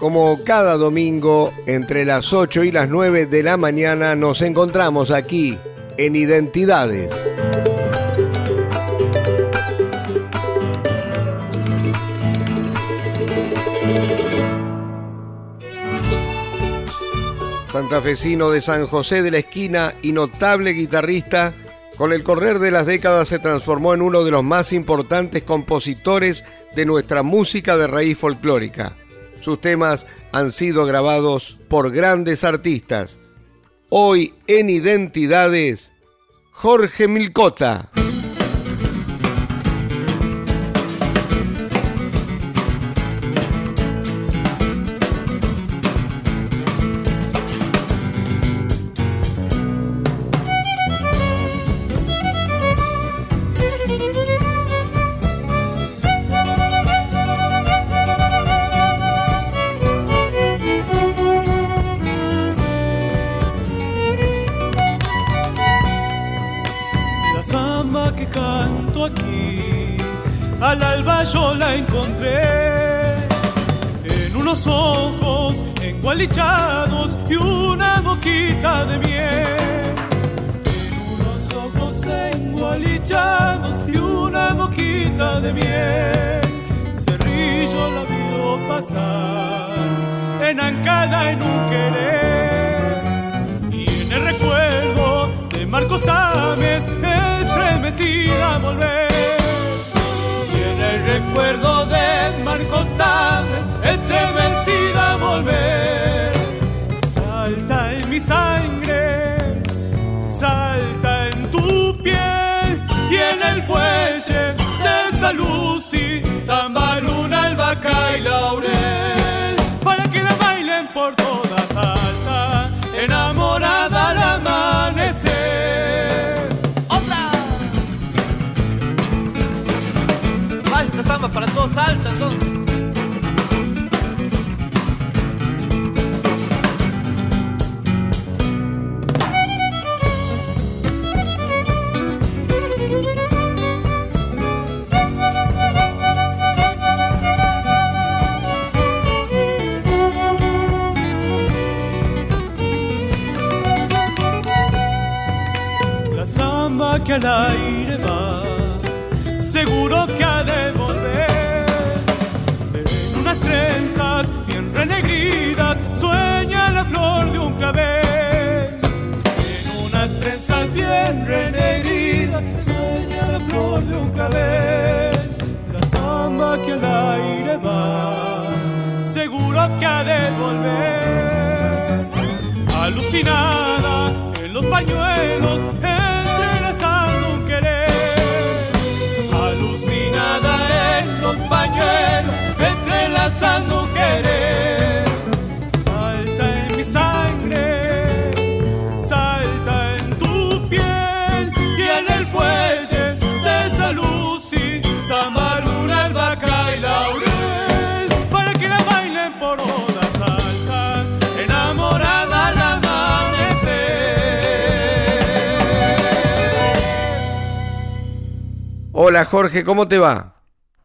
Como cada domingo, entre las 8 y las 9 de la mañana, nos encontramos aquí en Identidades. Santafesino de San José de la Esquina y notable guitarrista, con el correr de las décadas se transformó en uno de los más importantes compositores de nuestra música de raíz folclórica. Sus temas han sido grabados por grandes artistas. Hoy en Identidades, Jorge Milcota. Yo la encontré en unos ojos engualichados y una boquita de miel. En unos ojos engualichados y una boquita de miel. Cerrillo la vio pasar, enancada en un querer. Y en el recuerdo de Marcos Tames, estremecida volver el recuerdo de Marcos Tames, estremecida volver. Salta en mi sangre, salta en tu piel y en el fuelle de Salusi, Samba, Luna, Albahaca y Laurel. Para que la bailen por todas alta, enamorada al amanecer. Todos alta entonces. La samba que al aire va, seguro que ha de trenzas bien renegridas sueña la flor de un clavel. La samba que al aire va, seguro que ha de volver. Alucinada en los pañuelos, entrelazando un querer. Alucinada en los pañuelos entrelazando querer. Hola Jorge, ¿cómo te va?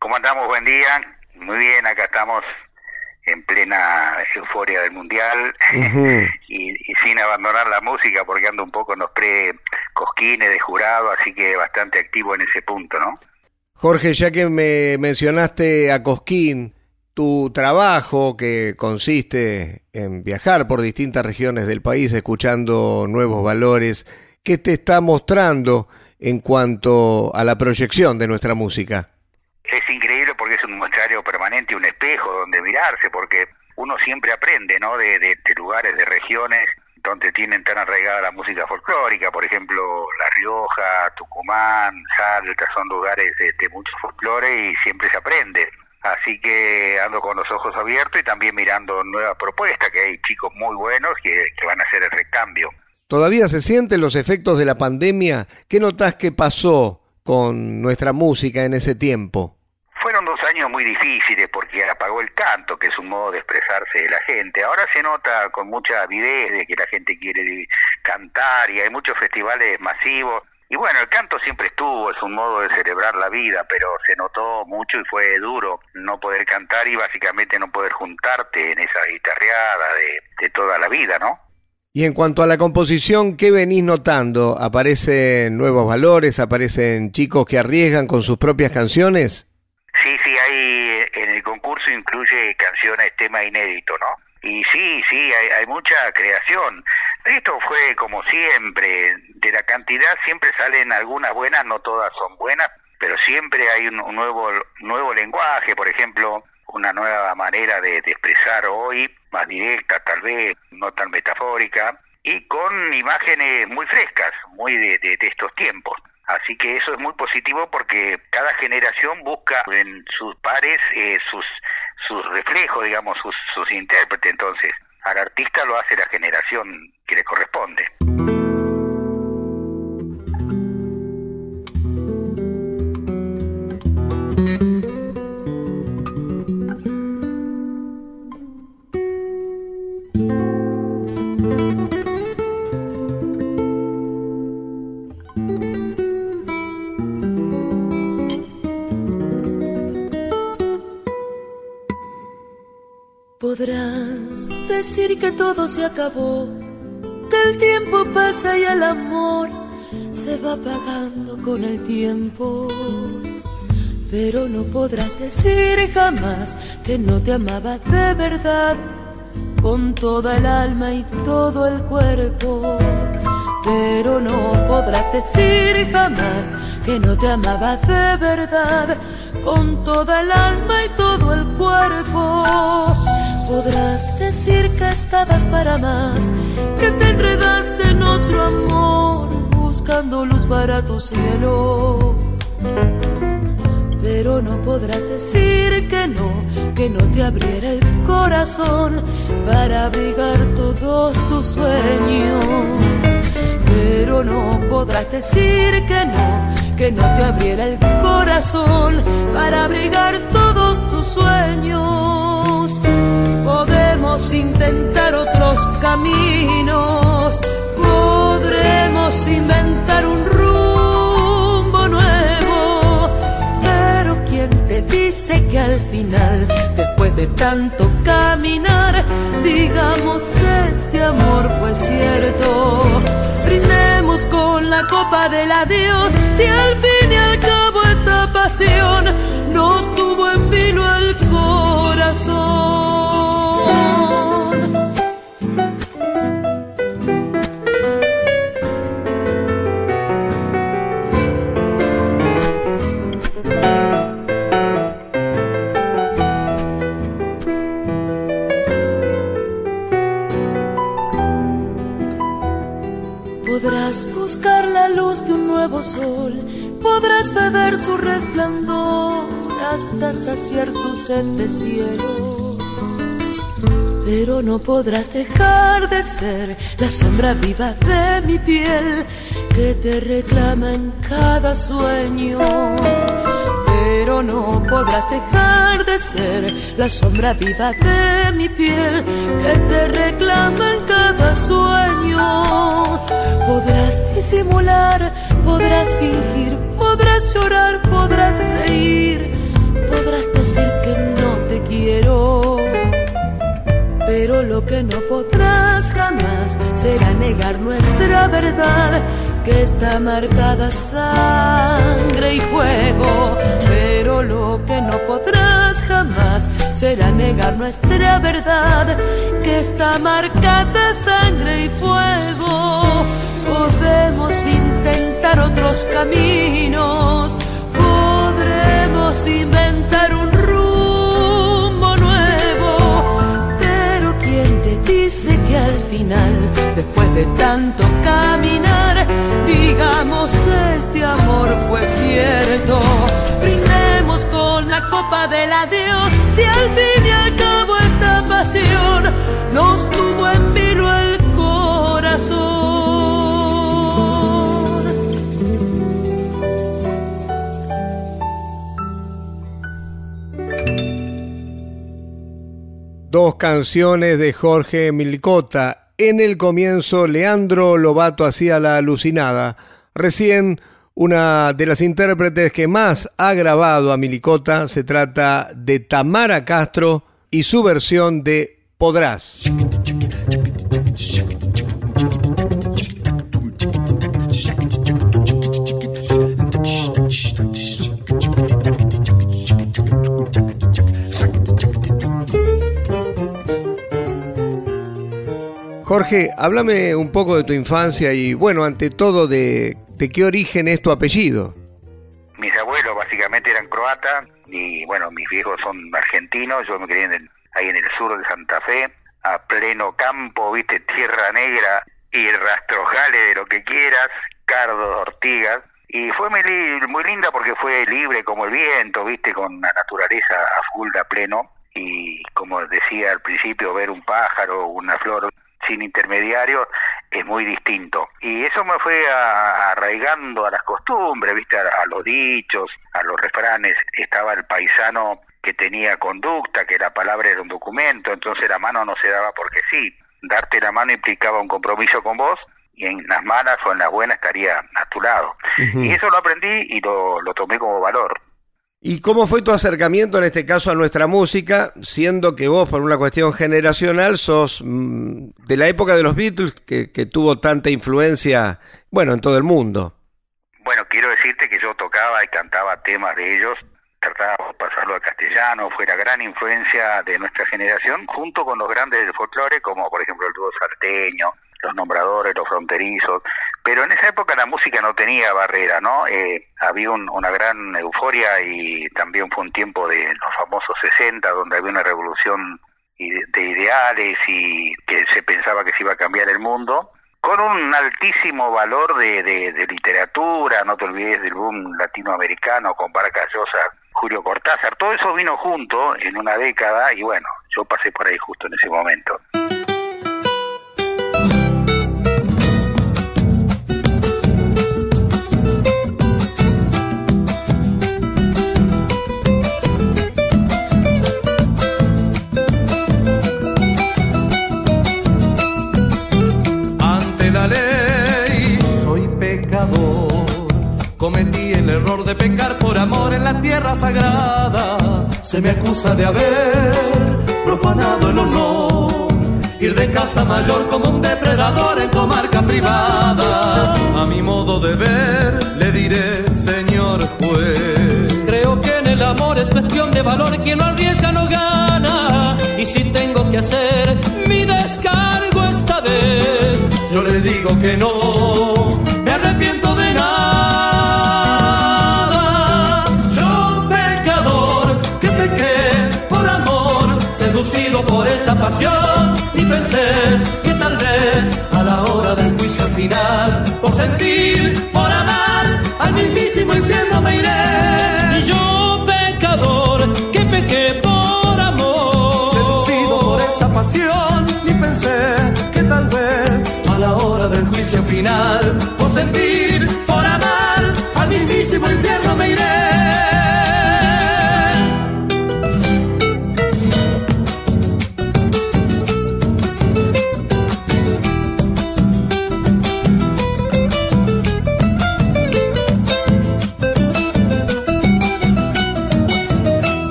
¿Cómo andamos? Buen día. Muy bien, acá estamos en plena euforia del mundial y, sin abandonar la música porque ando un poco en los pre-cosquines de jurado, así que bastante activo en ese punto, ¿no? Jorge, ya que me mencionaste a Cosquín, tu trabajo que consiste en viajar por distintas regiones del país escuchando nuevos valores, ¿qué te está mostrando en cuanto a la proyección de nuestra música? Es increíble porque es un muestrario permanente, un espejo donde mirarse, porque uno siempre aprende, ¿no? De, lugares, de regiones, donde tienen tan arraigada la música folclórica, por ejemplo, La Rioja, Tucumán, Salta, son lugares de, de mucho folclore y siempre se aprende. Así que ando con los ojos abiertos y también mirando nuevas propuestas, que hay chicos muy buenos que, que van a hacer el recambio. ¿Todavía se sienten los efectos de la pandemia? ¿Qué notas que pasó con nuestra música en ese tiempo? Fueron dos años muy difíciles porque apagó el canto, que es un modo de expresarse de la gente. Ahora se nota con mucha avidez de que la gente quiere cantar y hay muchos festivales masivos. Y bueno, el canto siempre estuvo, es un modo de celebrar la vida, pero se notó mucho y fue duro no poder cantar y básicamente no poder juntarte en esa guitarreada de, de toda la vida, ¿no? Y en cuanto a la composición, ¿qué venís notando? ¿Aparecen nuevos valores? ¿Aparecen chicos que arriesgan con sus propias canciones? Sí, sí, hay en el concurso incluye canciones, tema inédito, ¿no? Y sí, sí, hay, hay mucha creación. Esto fue como siempre, de la cantidad siempre salen algunas buenas, no todas son buenas, pero siempre hay un, nuevo nuevo lenguaje, por ejemplo, una nueva manera de, expresar hoy, más directa tal vez, no tan metafórica, y con imágenes muy frescas, muy de, de, estos tiempos. Así que eso es muy positivo porque cada generación busca en sus pares eh, sus, sus reflejos, digamos, sus, sus intérpretes. Entonces, al artista lo hace la generación que le corresponde. Podrás decir que todo se acabó, que el tiempo pasa y el amor se va apagando con el tiempo. Pero no podrás decir jamás que no te amaba de verdad, con toda el alma y todo el cuerpo. Pero no podrás decir jamás que no te amaba de verdad, con toda el alma y todo el cuerpo. Podrás decir que estabas para más, que te enredaste en otro amor, buscando luz para tu cielo. Pero no podrás decir que no, que no te abriera el corazón para abrigar todos tus sueños. Pero no podrás decir que no, que no te abriera el corazón para abrigar todos tus sueños podemos intentar otros caminos, podremos inventar un rumbo nuevo, pero ¿quién te dice que al final, después de tanto caminar, digamos este amor fue cierto? Brindemos con la copa del adiós, si al fin y al cabo esta pasión nos tuvo en vino el corazón. Podrás buscar la luz de un nuevo sol, podrás beber su resplandor hasta saciar tu sed de cielo. Pero no podrás dejar de ser la sombra viva de mi piel que te reclama en cada sueño. Pero no podrás dejar de ser la sombra viva de mi piel que te reclama en cada sueño. Podrás disimular, podrás fingir, podrás llorar, podrás reír, podrás decir que no te quiero. Pero lo que no podrás jamás será negar nuestra verdad, que está marcada sangre y fuego. Pero lo que no podrás jamás será negar nuestra verdad, que está marcada sangre y fuego. Podemos intentar otros caminos, que al final, después de tanto caminar, digamos este amor fue cierto. Brindemos con la copa del adiós, si al fin y al cabo esta pasión nos tuvo en vilo el corazón. Dos canciones de Jorge Milicota. En el comienzo, Leandro Lobato hacía la alucinada. Recién, una de las intérpretes que más ha grabado a Milicota se trata de Tamara Castro y su versión de Podrás. Jorge, háblame un poco de tu infancia y, bueno, ante todo, de, de qué origen es tu apellido. Mis abuelos básicamente eran croatas y, bueno, mis viejos son argentinos. Yo me crié ahí en el sur de Santa Fe, a pleno campo, viste, tierra negra y rastrojale de lo que quieras, cardos, ortigas. Y fue muy, muy linda porque fue libre como el viento, viste, con la naturaleza a full pleno. Y como decía al principio, ver un pájaro, una flor, sin intermediarios es muy distinto. Y eso me fue arraigando a las costumbres, ¿viste? A, los dichos, a los refranes. Estaba el paisano que tenía conducta, que la palabra era un documento, entonces la mano no se daba porque sí. Darte la mano implicaba un compromiso con vos y en las malas o en las buenas estaría a tu lado. Y eso lo aprendí y lo, lo tomé como valor. ¿Y cómo fue tu acercamiento en este caso a nuestra música, siendo que vos, por una cuestión generacional, sos mm, de la época de los Beatles, que, tuvo tanta influencia, bueno, en todo el mundo? Bueno, quiero decirte que yo tocaba y cantaba temas de ellos, trataba de pasarlo al castellano, fue la gran influencia de nuestra generación, junto con los grandes del folclore, como por ejemplo el dúo salteño, los nombradores, los fronterizos, pero en esa época la música no tenía barrera, ¿no? Eh, había una gran euforia y también fue un tiempo de los famosos 60, donde había una revolución de ideales y que se pensaba que se iba a cambiar el mundo, con un altísimo valor de, de, literatura, no te olvides del boom latinoamericano con Vargas Llosa, Julio Cortázar, todo eso vino junto en una década y bueno, yo pasé por ahí justo en ese momento. Sagrada. Se me acusa de haber profanado el honor. Ir de casa mayor como un depredador en comarca privada. A mi modo de ver le diré, señor juez. Creo que en el amor es cuestión de valor. Quien no arriesga no gana. Y si tengo que hacer mi descargo esta vez, yo le digo que no. Por esta pasión y pensé que tal vez a la hora del juicio final, por sentir, por amar, al mismísimo infierno me iré. Y yo, pecador, que pequé por amor, seducido por esta pasión y pensé que tal vez a la hora del juicio final, por sentir, por amar, al mismísimo infierno me iré.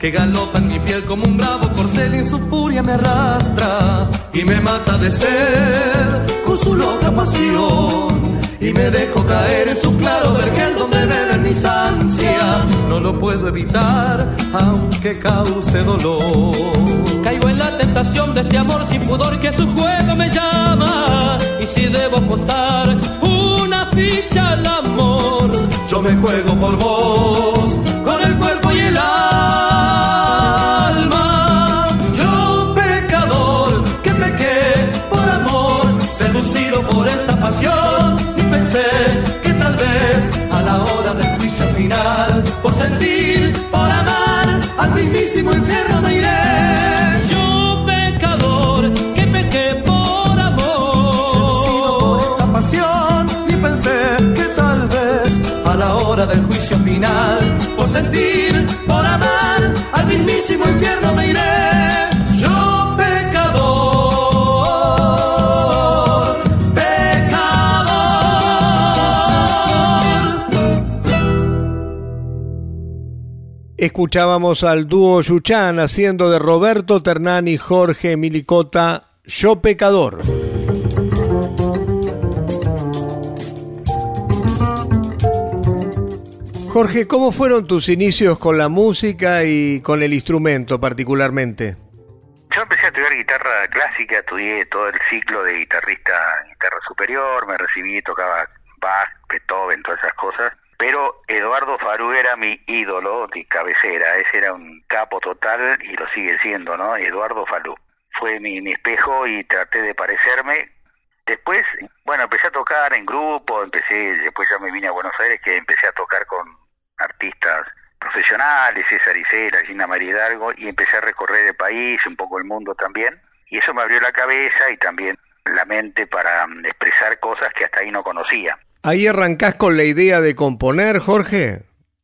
Que galopa en mi piel como un bravo corcel y en su furia me arrastra y me mata de ser con su loca pasión y me dejo caer en su claro vergel donde beben mis ansias. No lo puedo evitar, aunque cause dolor. Caigo en la tentación de este amor sin pudor que su juego me llama. Y si debo apostar una ficha al amor, yo me juego por vos Al mismísimo infierno me iré. Yo pecador que pequé por amor. Seducido por esta pasión y pensé que tal vez a la hora del juicio final, por sentir, por amar, al mismísimo infierno me iré. Escuchábamos al dúo Yuchan haciendo de Roberto Ternán y Jorge Milicota Yo Pecador. Jorge, ¿cómo fueron tus inicios con la música y con el instrumento particularmente? Yo empecé a estudiar guitarra clásica, estudié todo el ciclo de guitarrista guitarra superior, me recibí, tocaba Bach, Beethoven, todas esas cosas. Pero Eduardo Farú era mi ídolo de cabecera, ese era un capo total y lo sigue siendo, ¿no? Eduardo Falú. Fue mi, mi espejo y traté de parecerme. Después, bueno, empecé a tocar en grupo, empecé, después ya me vine a Buenos Aires que empecé a tocar con artistas profesionales, César Isela, Gina María Hidalgo, y empecé a recorrer el país, un poco el mundo también, y eso me abrió la cabeza y también la mente para mm, expresar cosas que hasta ahí no conocía. ¿Ahí arrancás con la idea de componer, Jorge?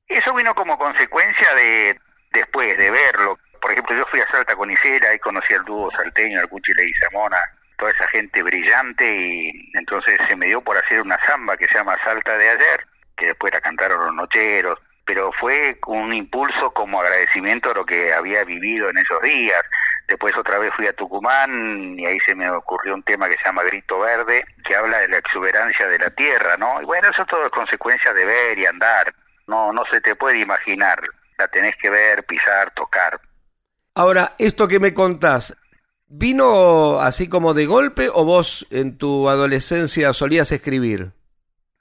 Eso vino como consecuencia de después de verlo. Por ejemplo, yo fui a Salta con Isela y conocí al dúo salteño, al Cuchi Samona, toda esa gente brillante y entonces se me dio por hacer una samba que se llama Salta de ayer, que después la cantaron los nocheros, pero fue un impulso como agradecimiento a lo que había vivido en esos días. Después otra vez fui a Tucumán y ahí se me ocurrió un tema que se llama Grito Verde, que habla de la exuberancia de la tierra, ¿no? Y bueno, eso todo es consecuencia de ver y andar. No, no se te puede imaginar. La tenés que ver, pisar, tocar. Ahora, esto que me contás, ¿vino así como de golpe o vos en tu adolescencia solías escribir?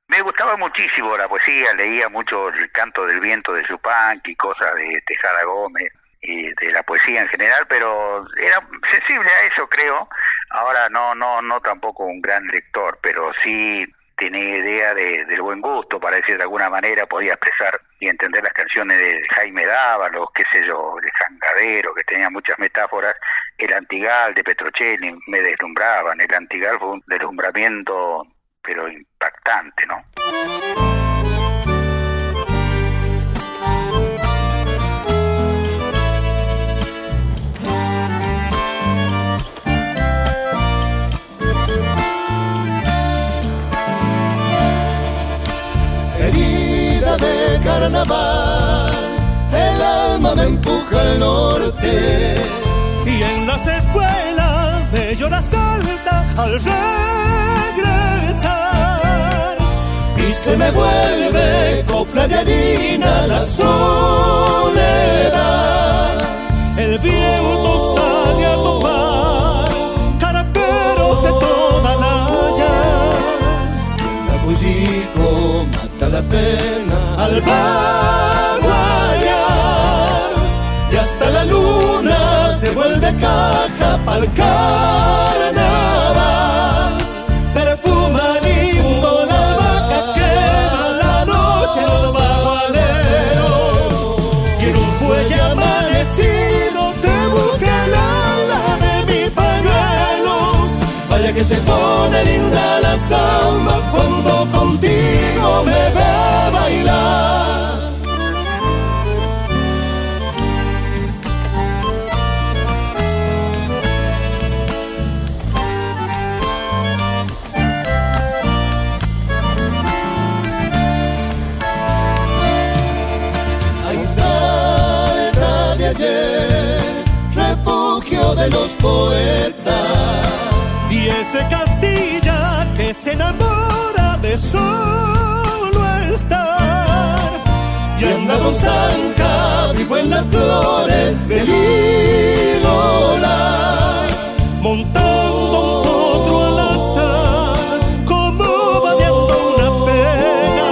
Me gustaba muchísimo la poesía, leía mucho el canto del viento de Yupanqui, cosas de Tejada Gómez y de la poesía en general, pero era sensible a eso, creo. Ahora no, no, no tampoco un gran lector, pero sí tenía idea de, del buen gusto, para decir de alguna manera, podía expresar y entender las canciones de Jaime Dávalos, qué sé yo, de Jangadero, que tenía muchas metáforas, el Antigal de Petrocelli me deslumbraban, el Antigal fue un deslumbramiento pero impactante, ¿no? De carnaval, el alma me empuja al norte. Y en las escuelas me llora salta al regresar. Y se me vuelve copla de harina la soledad. El viento sale a topar caraperos de toda la haya. La bullico mata las penas Y hasta la luna se vuelve caja pa'l. Perfuma lindo la vaca quema la noche los bagualeros. Y en un fuelle amanecido te busca el ala de mi pañuelo. Vaya que se pone linda la samba cuando contigo me ve bailar. Ay, de ayer, refugio de los poetas. Y ese Castilla que se enamora de solo estar. Y anda Don Zanca, vivo en las flores del Lilola. montando un potro al azar, como vadeando una pena.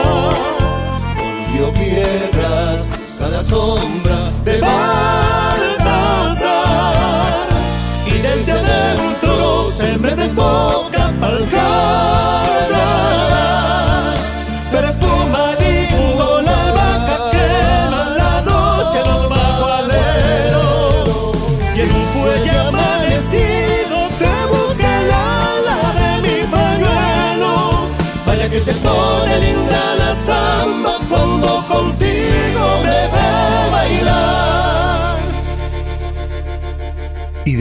Dio piedras, cruza la sombra de Baltasar.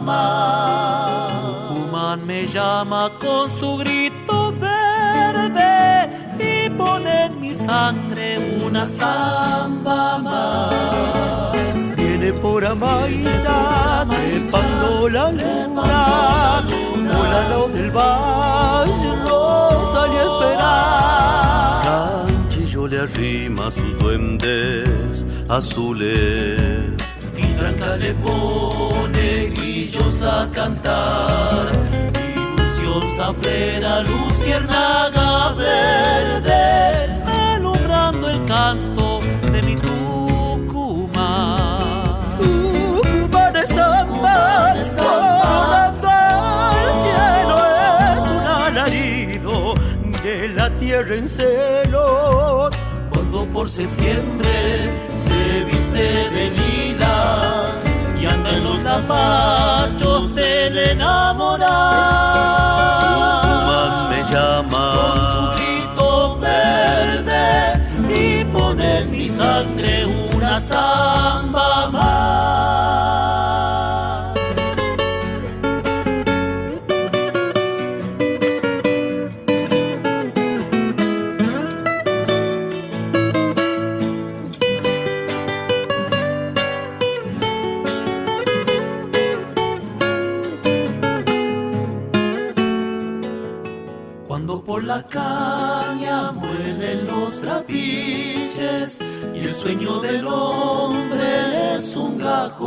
Más. Tucumán me llama con su grito verde y pone en mi sangre una samba más. Viene por Amaya, trepando la luna, por del valle, lo salí a esperar. Ranchillo le arrima sus duendes azules y tranca le pone grillos a cantar. Ilusión zafrera, luciérnaga verde, alumbrando el canto de mi Tucumán. Tucumán es samba, coronando al cielo es un alarido de la tierra en celo. Cuando por septiembre se viste de lila zapachos del enamorado. Tucumán me llama con su grito verde y pone en mi sangre una samba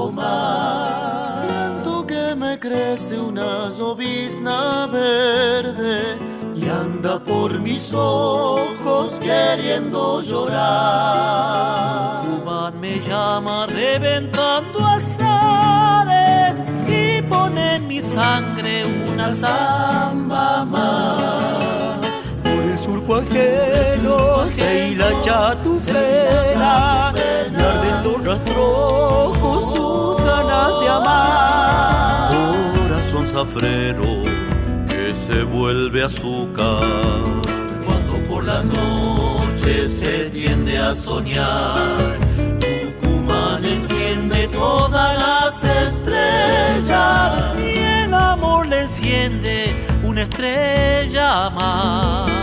más. Siento que me crece una llovizna verde y anda por mis ojos queriendo llorar. Tucumán me llama reventando azares y pone en mi sangre una samba más. Ajeno se hila chatufera y arden los rastrojos sus ganas de amar. Corazón zafrero que se vuelve azúcar cuando por las noches se tiende a soñar. Tucumán enciende todas las estrellas y el amor le enciende una estrella más.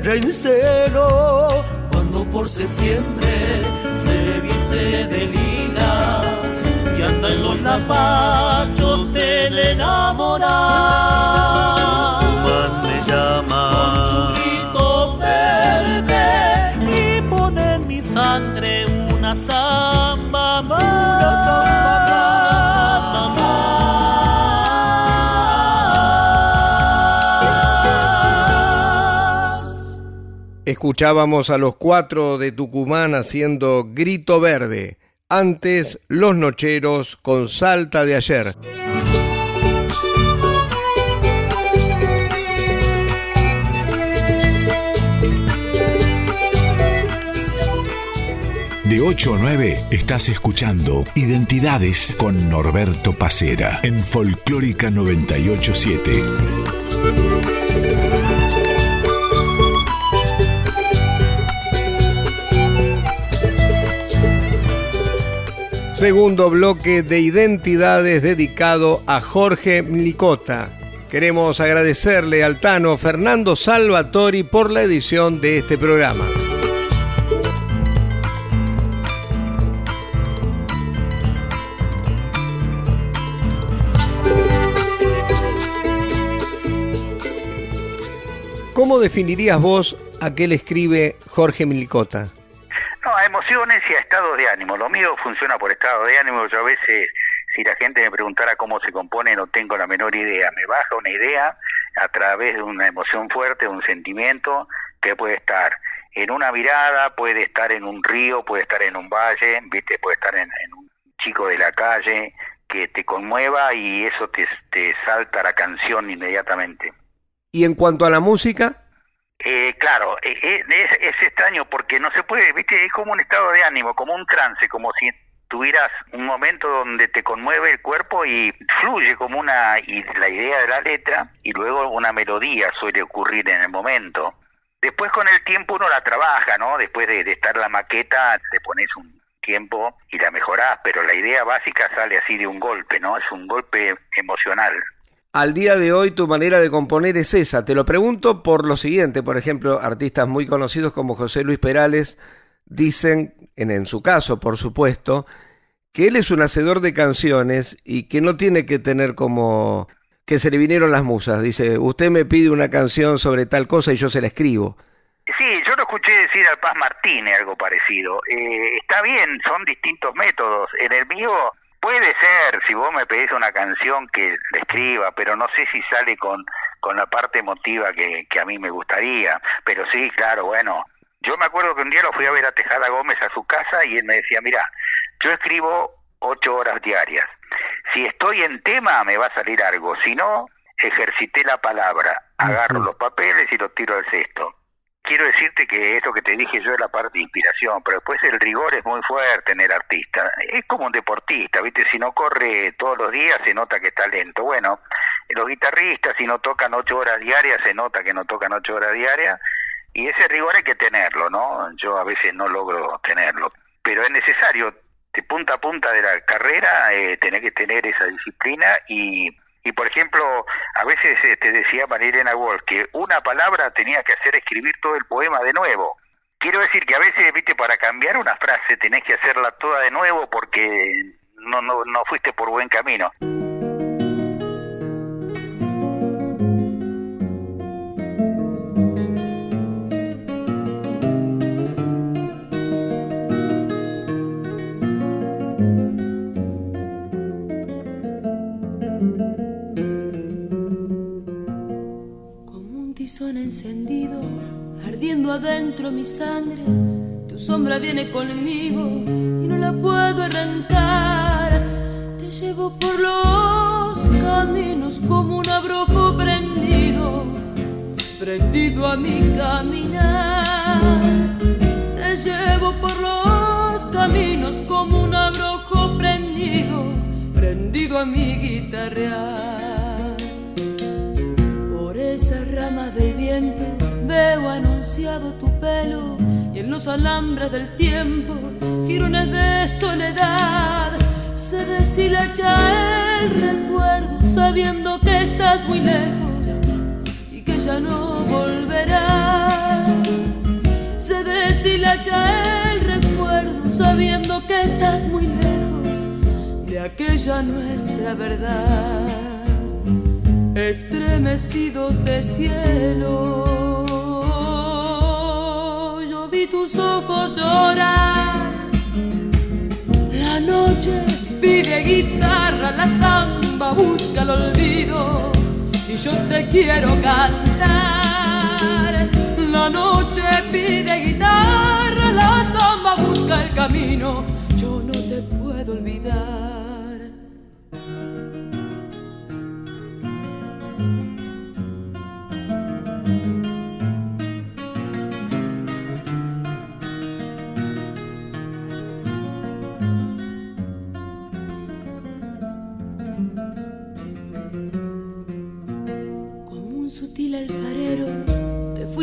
Tierra en celo. Cuando por septiembre se viste de lila y anda en los zapachos del enamorado. Tucumán me llama con su grito verde y pone en mi sangre una samba más. Una samba Escuchábamos a los cuatro de Tucumán haciendo Grito Verde. Antes, Los Nocheros con Salta de ayer. De 8 a 9 estás escuchando Identidades con Norberto Pacera en Folclórica 987. Segundo bloque de Identidades dedicado a Jorge Mlicota. Queremos agradecerle al Tano Fernando Salvatori por la edición de este programa. ¿Cómo definirías vos a qué le escribe Jorge Milicota? No, a emociones y a estados de ánimo. Lo mío funciona por estado de ánimo. Yo a veces, si la gente me preguntara cómo se compone, no tengo la menor idea. Me baja una idea a través de una emoción fuerte, un sentimiento que puede estar en una mirada, puede estar en un río, puede estar en un valle, viste, puede estar en, un chico de la calle que te conmueva y eso te, te salta la canción inmediatamente. ¿Y en cuanto a la música? Eh, claro, eh, eh, es, es, extraño porque no se puede, viste, es como un estado de ánimo, como un trance, como si tuvieras un momento donde te conmueve el cuerpo y fluye como una y la idea de la letra y luego una melodía suele ocurrir en el momento. Después con el tiempo uno la trabaja, ¿no? Después de, estar la maqueta te pones un tiempo y la mejorás, pero la idea básica sale así de un golpe, ¿no? Es un golpe emocional al día de hoy tu manera de componer es esa. Te lo pregunto por lo siguiente, por ejemplo, artistas muy conocidos como José Luis Perales dicen, en, en su caso por supuesto, que él es un hacedor de canciones y que no tiene que tener como que se le vinieron las musas. Dice, usted me pide una canción sobre tal cosa y yo se la escribo. Sí, yo lo escuché decir al Paz Martínez algo parecido. Eh, está bien, son distintos métodos. En el mío Puede ser, si vos me pedís una canción que la escriba, pero no sé si sale con, con la parte emotiva que, que a mí me gustaría. Pero sí, claro, bueno. Yo me acuerdo que un día lo fui a ver a Tejada Gómez a su casa y él me decía, mira, yo escribo ocho horas diarias. Si estoy en tema me va a salir algo, si no, ejercité la palabra, agarro los papeles y los tiro al cesto quiero decirte que esto que te dije yo es la parte de inspiración, pero después el rigor es muy fuerte en el artista. Es como un deportista, ¿viste? Si no corre todos los días se nota que está lento. Bueno, los guitarristas si no tocan ocho horas diarias se nota que no tocan ocho horas diarias y ese rigor hay que tenerlo, ¿no? Yo a veces no logro tenerlo, pero es necesario de punta a punta de la carrera eh, tener que tener esa disciplina y y por ejemplo, a veces te este, decía Marilena Wolf que una palabra tenía que hacer escribir todo el poema de nuevo. Quiero decir que a veces, viste, para cambiar una frase tenés que hacerla toda de nuevo porque no, no, no fuiste por buen camino. Encendido, ardiendo adentro mi sangre. Tu sombra viene conmigo y no la puedo arrancar. Te llevo por los caminos como un abrojo prendido, prendido a mi caminar. Te llevo por los caminos como un abrojo prendido, prendido a mi guitarra del viento veo anunciado tu pelo y en los alambres del tiempo girones de soledad. Se deshilacha el recuerdo sabiendo que estás muy lejos y que ya no volverás. Se deshilacha el recuerdo sabiendo que estás muy lejos de aquella nuestra verdad estremecidos de cielo. Yo vi tus ojos llorar. La noche pide guitarra, la samba busca el olvido y yo te quiero cantar. La noche pide guitarra, la samba busca el camino, yo no te puedo olvidar.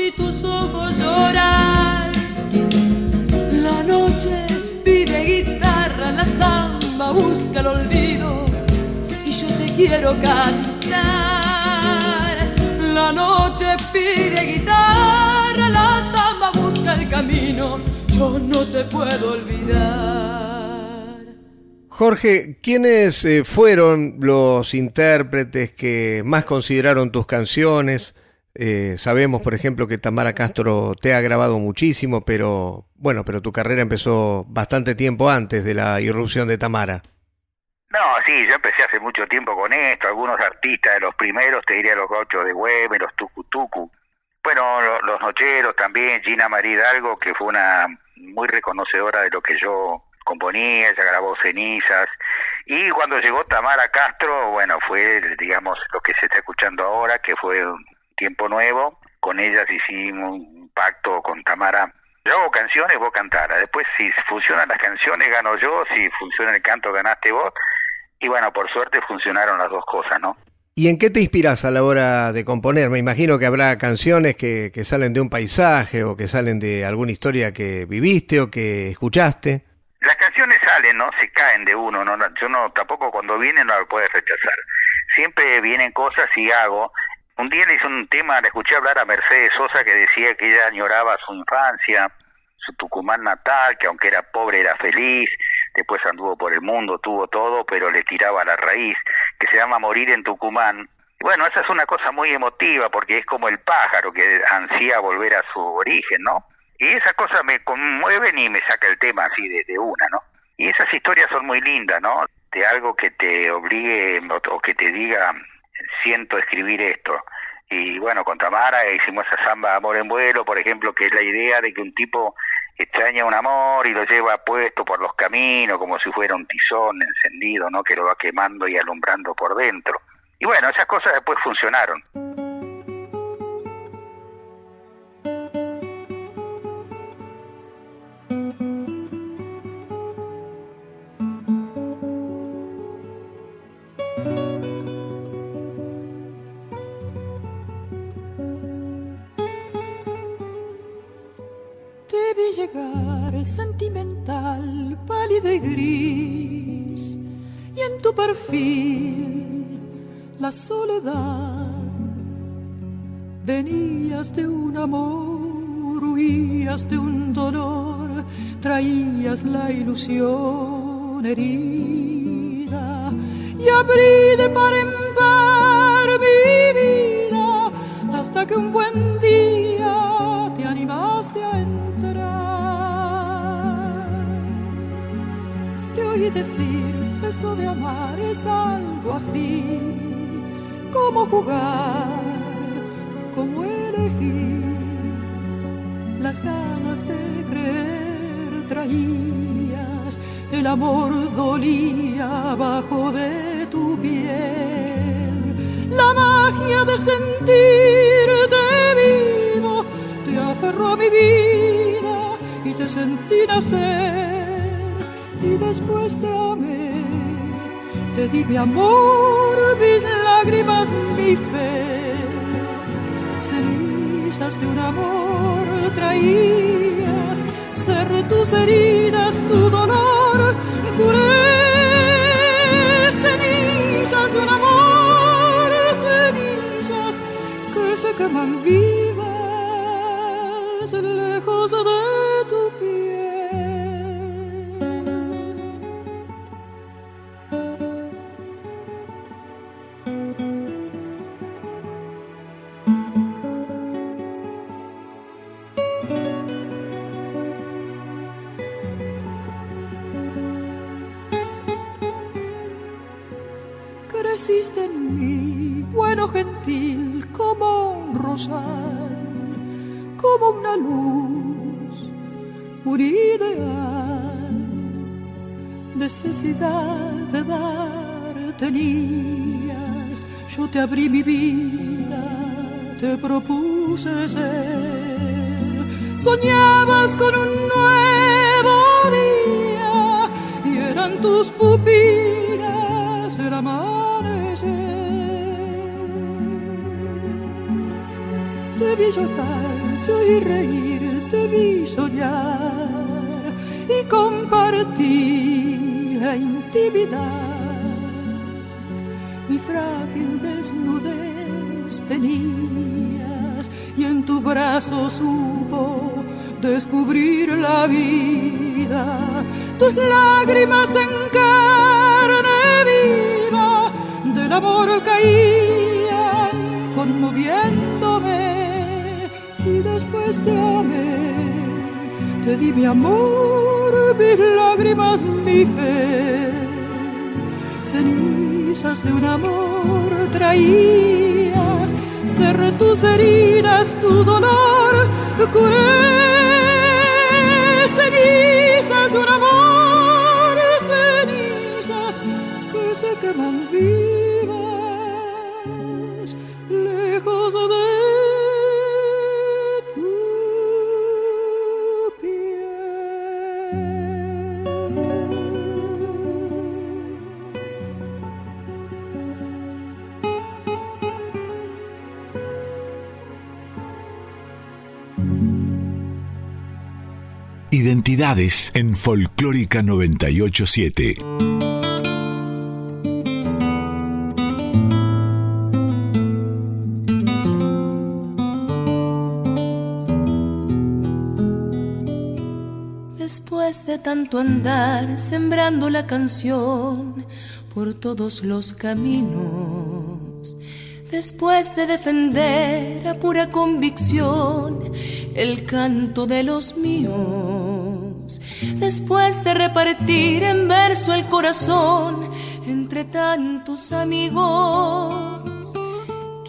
vi tus ojos llorar la noche pide guitarra la samba busca el olvido y yo te quiero cantar. La noche pide guitarra, la samba busca el camino, yo no te puedo olvidar. Jorge, ¿quiénes eh, fueron los intérpretes que más consideraron tus canciones? Eh, sabemos, por ejemplo, que Tamara Castro te ha grabado muchísimo, pero bueno, pero tu carrera empezó bastante tiempo antes de la irrupción de Tamara. No, sí, yo empecé hace mucho tiempo con esto, algunos artistas de los primeros, te diría los gauchos de Güemes, los Tucutucu, bueno, los, Nocheros también, Gina María Hidalgo, que fue una muy reconocedora de lo que yo componía, ella grabó cenizas, y cuando llegó Tamara Castro, bueno, fue, digamos, lo que se está escuchando ahora, que fue tiempo nuevo, con ellas hicimos un pacto con Tamara yo hago canciones, vos cantarás. Después, si funcionan las canciones, gano yo. Si funciona el canto, ganaste vos. Y bueno, por suerte funcionaron las dos cosas, ¿no? ¿Y en qué te inspiras a la hora de componer? Me imagino que habrá canciones que, que salen de un paisaje o que salen de alguna historia que viviste o que escuchaste. Las canciones salen, ¿no? Se caen de uno, ¿no? Yo no, tampoco cuando vienen no lo puedes rechazar. Siempre vienen cosas y hago. Un día le hice un tema, le escuché hablar a Mercedes Sosa que decía que ella añoraba su infancia, su Tucumán natal, que aunque era pobre era feliz, después anduvo por el mundo, tuvo todo, pero le tiraba la raíz, que se llama Morir en Tucumán. Bueno, esa es una cosa muy emotiva porque es como el pájaro que ansía volver a su origen, ¿no? Y esas cosas me conmueven y me saca el tema así de, de una, ¿no? Y esas historias son muy lindas, ¿no? De algo que te obligue o que te diga, siento escribir esto. Y bueno, con Tamara hicimos esa samba Amor en Vuelo, por ejemplo, que es la idea de que un tipo extraña un amor y lo lleva puesto por los caminos como si fuera un tizón encendido, ¿no? Que lo va quemando y alumbrando por dentro. Y bueno, esas cosas después funcionaron. Sentimental, pálido y gris, y en tu perfil la soledad. Venías de un amor, huías de un dolor, traías la ilusión herida y abrí de par en par mi vida hasta que un buen día Decir, eso de amar es algo así, como jugar, como elegir, las ganas de creer traías, el amor dolía abajo de tu piel, la magia de sentirte vivo te aferró a mi vida y te sentí nacer y después te amé, te di mi amor, mis lágrimas, mi fe, semillas de un amor traías, ser tus heridas, tu dolor, curé cenizas de un amor, cenizas que se queman vivas lejos de de dar tenías, yo te abrí mi vida, te propuse ser. Soñabas con un nuevo día y eran tus pupilas el amanecer. Te vi llorar, te vi reír, te vi soñar y compartir mi frágil desnudez tenías y en tu brazo supo descubrir la vida. Tus lágrimas en carne viva del amor caían conmoviéndome y después te amé. Te di mi amor, mis lágrimas, mi fe de un amor traías, cerré tus heridas, tu dolor, curé cenizas, un amor, cenizas que se queman vivas, En Folclórica 987. Después de tanto andar sembrando la canción por todos los caminos, después de defender a pura convicción el canto de los míos, después de repartir en verso el corazón entre tantos amigos.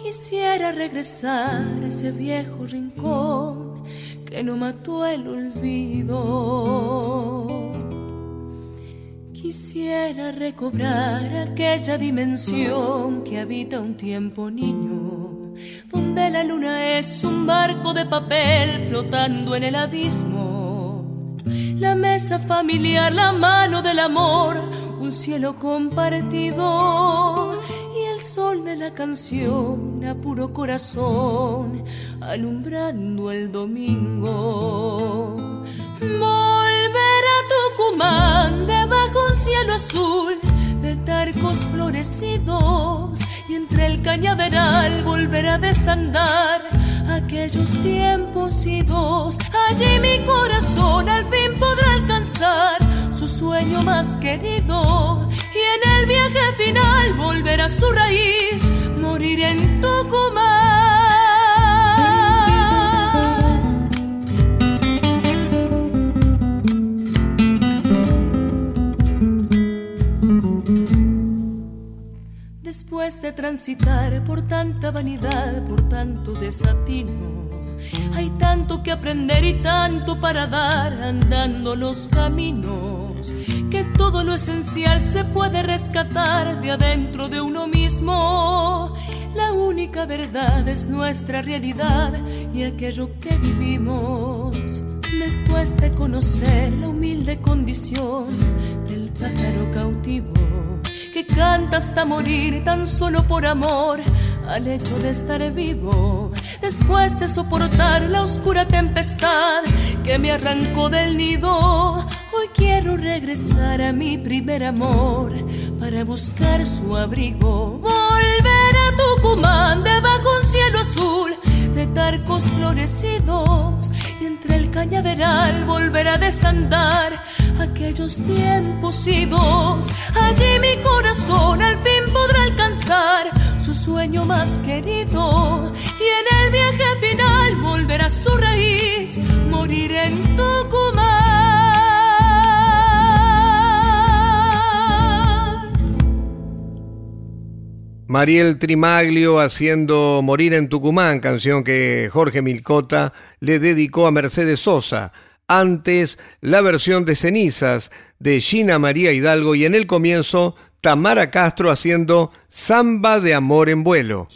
Quisiera regresar a ese viejo rincón que no mató el olvido. Quisiera recobrar aquella dimensión que habita un tiempo niño donde la luna es un barco de papel flotando en el abismo. Mesa familiar, la mano del amor, un cielo compartido y el sol de la canción a puro corazón, alumbrando el domingo. Volver a Tucumán debajo un cielo azul de tarcos florecidos y entre el cañaveral volver a desandar aquellos tiempos idos. Allí mi corazón al fin podrá alcanzar su sueño más querido y en el viaje final volver a su raíz, morir en Tucumán. Después de transitar por tanta vanidad, por tanto desatino, hay tanto que aprender y tanto para dar andando los caminos, que todo lo esencial se puede rescatar de adentro de uno mismo. La única verdad es nuestra realidad y aquello que vivimos. Después de conocer la humilde condición del pájaro cautivo que canta hasta morir tan solo por amor al hecho de estar vivo. Después de soportar la oscura tempestad que me arrancó del nido, hoy quiero regresar a mi primer amor para buscar su abrigo. Volver a Tucumán debajo un cielo azul de tarcos florecidos y entre el cañaveral volver a desandar aquellos tiempos idos. Allí mi corazón al fin podrá alcanzar su sueño más querido y en el viaje final volver a su raíz, morir en Tucumán. Mariel Trimaglio haciendo Morir en Tucumán, canción que Jorge Milcota le dedicó a Mercedes Sosa. Antes, la versión de Cenizas de Gina María Hidalgo y en el comienzo, Tamara Castro haciendo Samba de Amor en Vuelo.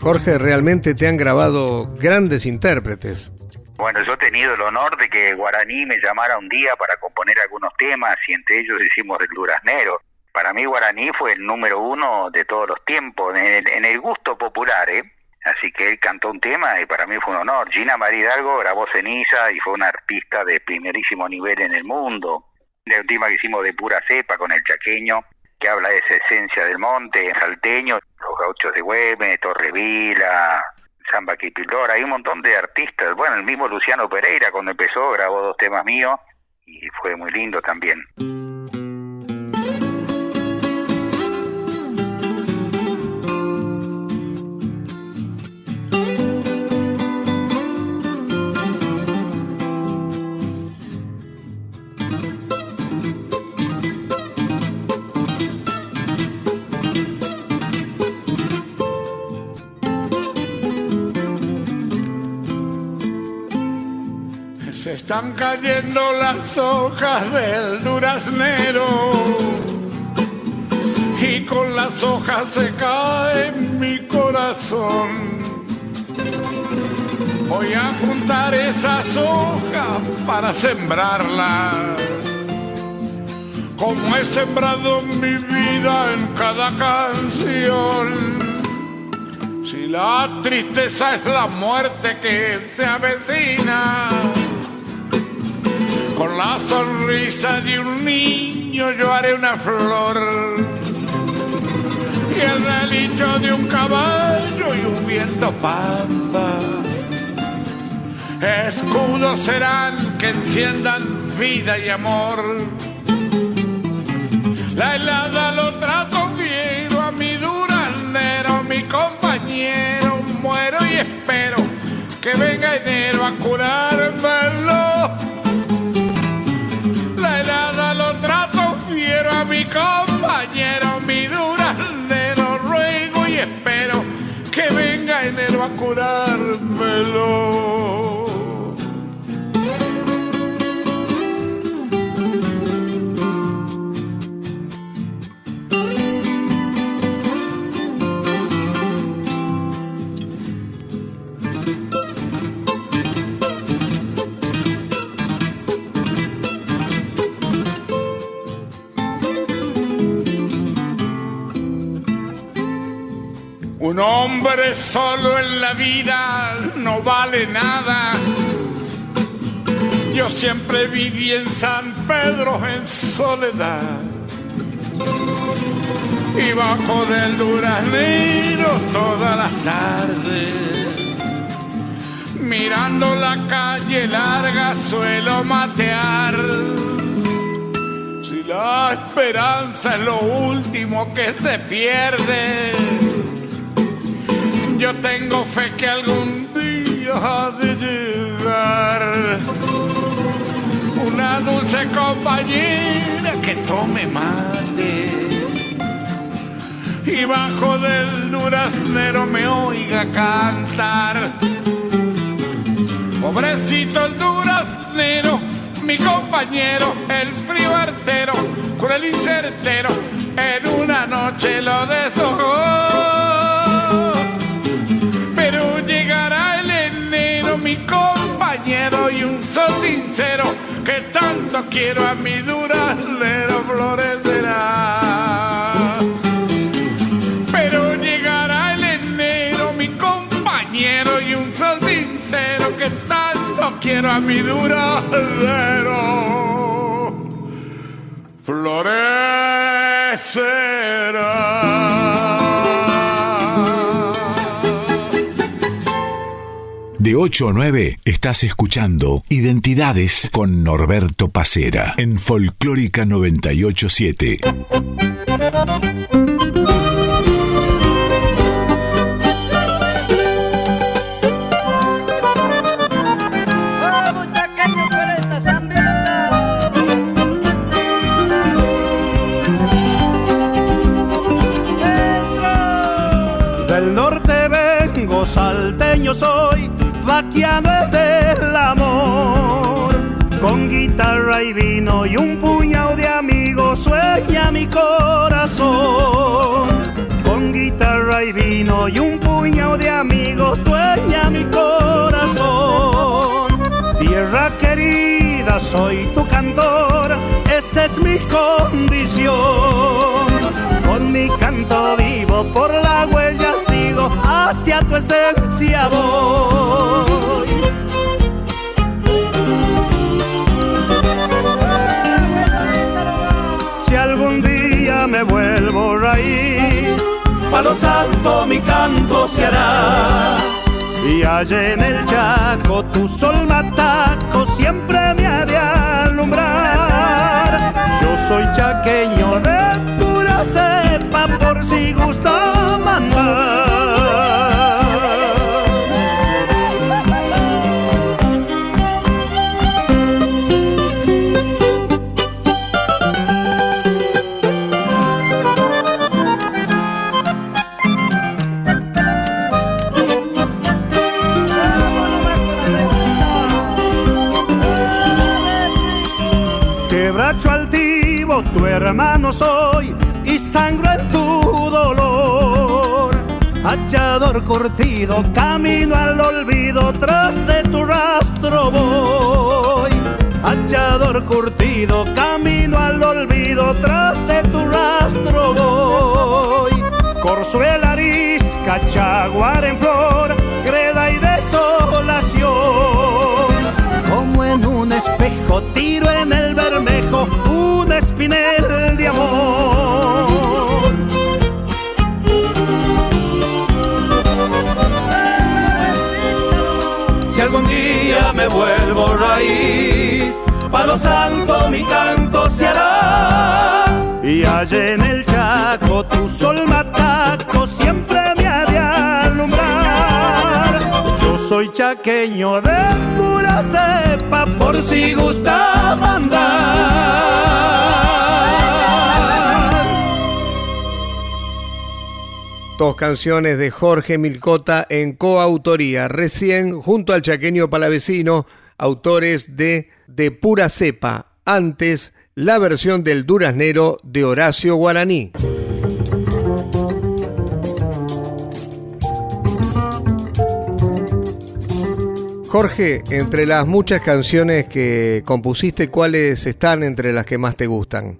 Jorge, realmente te han grabado grandes intérpretes. Bueno, yo he tenido el honor de que Guaraní me llamara un día para componer algunos temas y entre ellos hicimos el Duraznero. Para mí Guaraní fue el número uno de todos los tiempos, en el, gusto popular, ¿eh? Así que él cantó un tema y para mí fue un honor. Gina Maridalgo grabó Ceniza y fue una artista de primerísimo nivel en el mundo. La última que hicimos de pura cepa con el chaqueño, que habla de esa esencia del monte, salteño, los gauchos de Güemes, Torrevila, Samba Quipildor, hay un montón de artistas. Bueno, el mismo Luciano Pereira cuando empezó grabó dos temas míos y fue muy lindo también. Están cayendo las hojas del duraznero y con las hojas se cae mi corazón. Voy a juntar esas hojas para sembrarlas, como he sembrado mi vida en cada canción. Si la tristeza es la muerte que se avecina, la sonrisa de un niño yo haré una flor. Y el relincho de un caballo y un viento pampa. Escudos serán que enciendan vida y amor. La helada lo trato quiero a mi duranero, mi compañero. Muero y espero que venga enero a curármelo compañero, mi lo ruego y espero que venga enero a curármelo. Un hombre solo en la vida no vale nada. Yo siempre viví en San Pedro en soledad. Y bajo del duraznero todas las tardes. Mirando la calle larga suelo matear. Si la esperanza es lo último que se pierde yo tengo fe que algún día ha de llegar una dulce compañera que tome mate y bajo del duraznero me oiga cantar. Pobrecito el duraznero, mi compañero, el frío artero, cruel y certero, en una noche lo deshojó. Sol sincero que tanto quiero a mi durazlero florecerá. Pero llegará el enero, mi compañero y un sol sincero que tanto quiero a mi durazlero florecerá. De 8 a 9 estás escuchando Identidades con Norberto Pacera en Folclórica 987. Del norte vengo, salteño soy vaquiano del amor. Con guitarra y vino y un puñado de amigos sueña mi corazón. Con guitarra y vino y un puñado de amigos sueña mi corazón. Tierra querida, soy tu cantor, esa es mi condición. Mi canto vivo por la huella sigo, hacia tu esencia voy. Si algún día me vuelvo raíz, palo santo mi canto se hará. Y allá en el Chaco tu sol mataco siempre me ha de alumbrar. Yo soy chaqueño de cepa por si gusta mandar. Hachador curtido, camino al olvido, tras de tu rastro voy. Hachador curtido, camino al olvido, tras de tu rastro voy. Corzuela, arisca, chaguar en flor, greda y desolación. Como en un espejo, tiro en el bermejo un espinel raíz, palo santo mi canto se hará. Y allá en el Chaco tu sol mataco siempre me ha de alumbrar. Yo soy chaqueño de pura cepa por si gusta mandar. Dos canciones de Jorge Milcota en coautoría, recién junto al chaqueño palavecino, autores de De pura cepa, antes la versión del duraznero de Horacio Guaraní. Jorge, entre las muchas canciones que compusiste, ¿cuáles están entre las que más te gustan?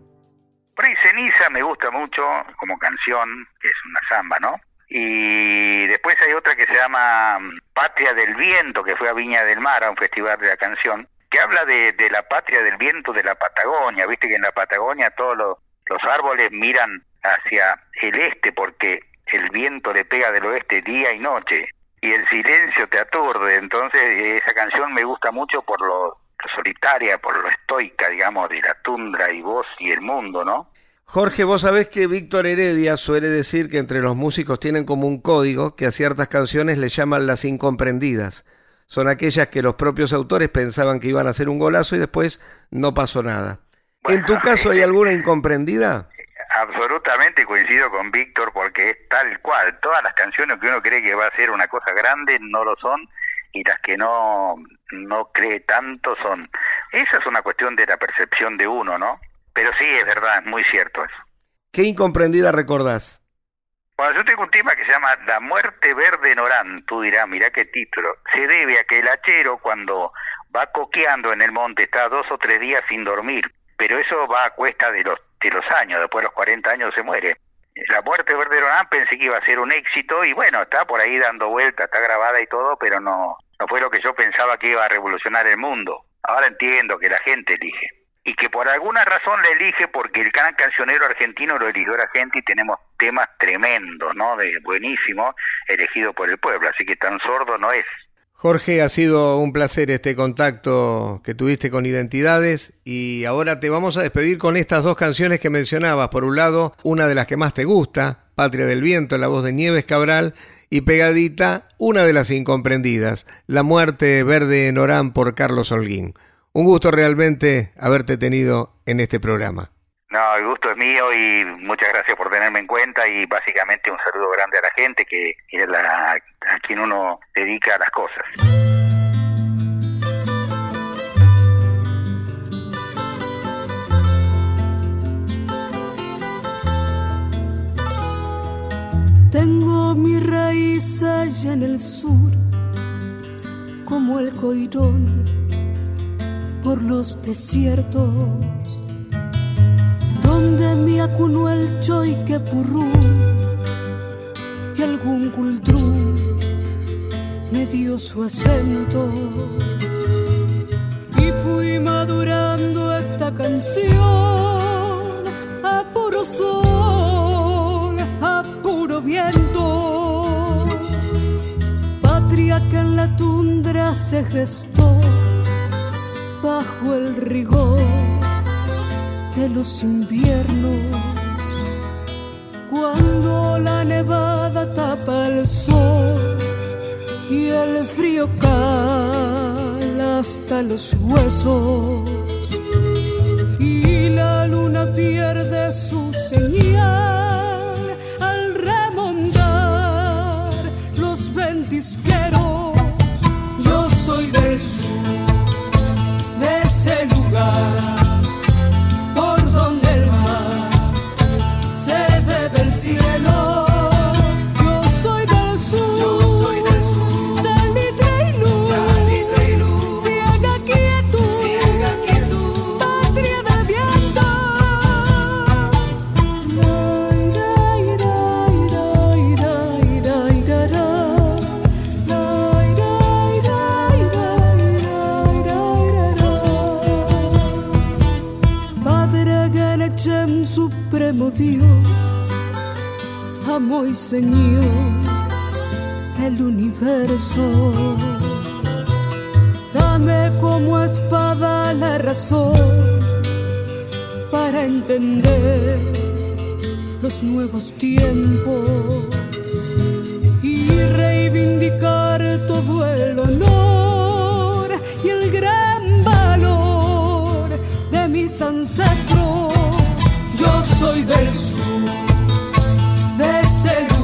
Por ahí Ceniza me gusta mucho como canción, que es una samba, ¿no? Y después hay otra que se llama mm, Patria del Viento, que fue a Viña del Mar, a un festival de la canción, que habla de, la patria del viento de la Patagonia. Viste que en la Patagonia todos los, los árboles miran hacia el este porque el viento le pega del oeste día y noche y el silencio te aturde. Entonces esa canción me gusta mucho por lo solitaria, por lo estoica, digamos, de la tundra y vos y el mundo, ¿no? Jorge, vos sabés que Víctor Heredia suele decir que entre los músicos tienen como un código que a ciertas canciones le llaman las incomprendidas. Son aquellas que los propios autores pensaban que iban a hacer un golazo y después no pasó nada. ¿En tu caso hay alguna incomprendida? Absolutamente coincido con Víctor porque es tal cual. Todas las canciones que uno cree que va a ser una cosa grande no lo son y las que no, no cree tanto son. Esa es una cuestión de la percepción de uno, ¿no? Pero sí, es verdad, es muy cierto eso. ¿Qué incomprendida recordás? Bueno, yo tengo un tema que se llama La muerte verde en Orán. Tú dirás, mirá qué título. Se debe a que el hachero cuando va coqueando en el monte está dos o tres días sin dormir, pero eso va a cuesta de los, de los años, después de los 40 años se muere. La muerte verde de Orán pensé que iba a ser un éxito y bueno, está por ahí dando vuelta, está grabada y todo, pero no, no fue lo que yo pensaba que iba a revolucionar el mundo. Ahora entiendo que la gente elige y que por alguna razón la elige porque el gran cancionero argentino lo eligió la gente y tenemos temas tremendos, ¿no? De buenísimo, elegido por el pueblo, así que tan sordo no es. Jorge, ha sido un placer este contacto que tuviste con Identidades y ahora te vamos a despedir con estas dos canciones que mencionabas. Por un lado, una de las que más te gusta, Patria del Viento, en la voz de Nieves Cabral, y pegadita, una de las incomprendidas, La muerte verde en Orán por Carlos Holguín. Un gusto realmente haberte tenido en este programa. No, el gusto es mío y muchas gracias por tenerme en cuenta y básicamente un saludo grande a la gente que, a quien uno dedica las cosas. Tengo mi raíz allá en el sur, como el coirón por los desiertos, donde me acunó el choiquepurrú y algún cultrú me dio su acento. Y fui madurando esta canción a puro sol, a puro viento. Patria que en la tundra se gestó el rigor de los inviernos. Cuando la nevada tapa el sol y el frío cala hasta los huesos amo y Señor del universo. Dame como espada la razón para entender los nuevos tiempos y reivindicar todo el honor y el gran valor de mis ancestros. Yo soy del sur, de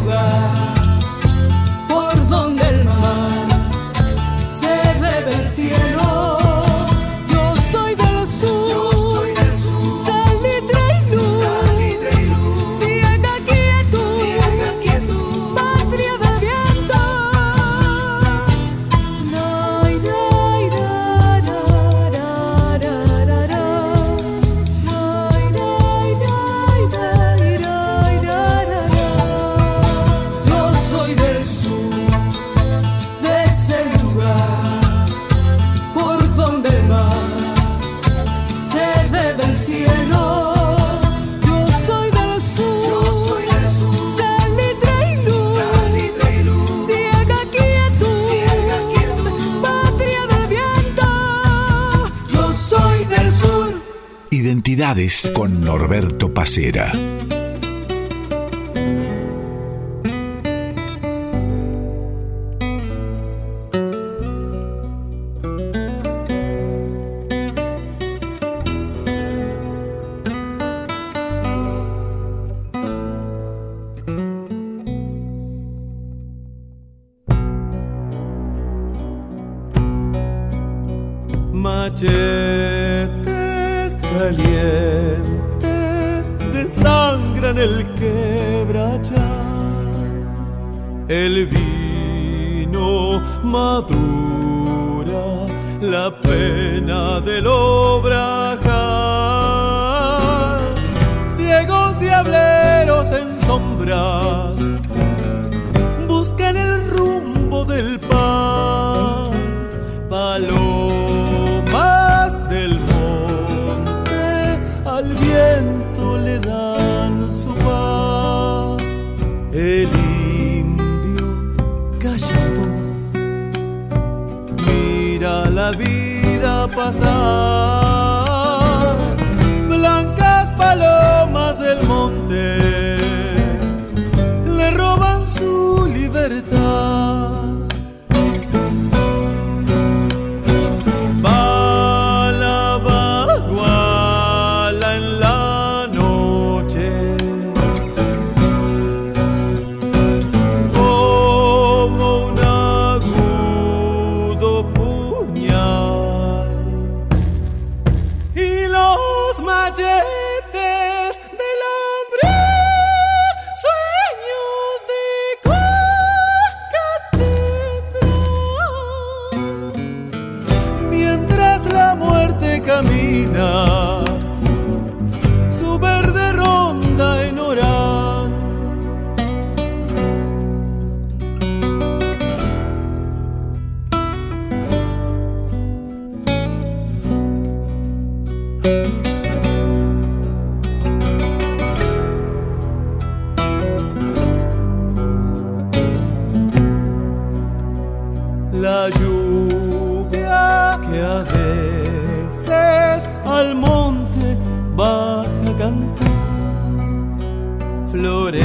Con Norberto Pacera. Vino madura la pena del obrajal. Ciegos diableros en sombras buscan el rumbo del pan. Palomas vida a veces al monte baja a cantar. Florecen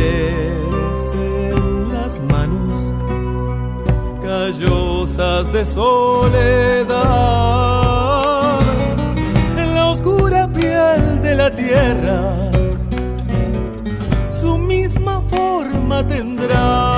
las manos callosas de soledad. En La oscura piel de la tierra su misma forma tendrá.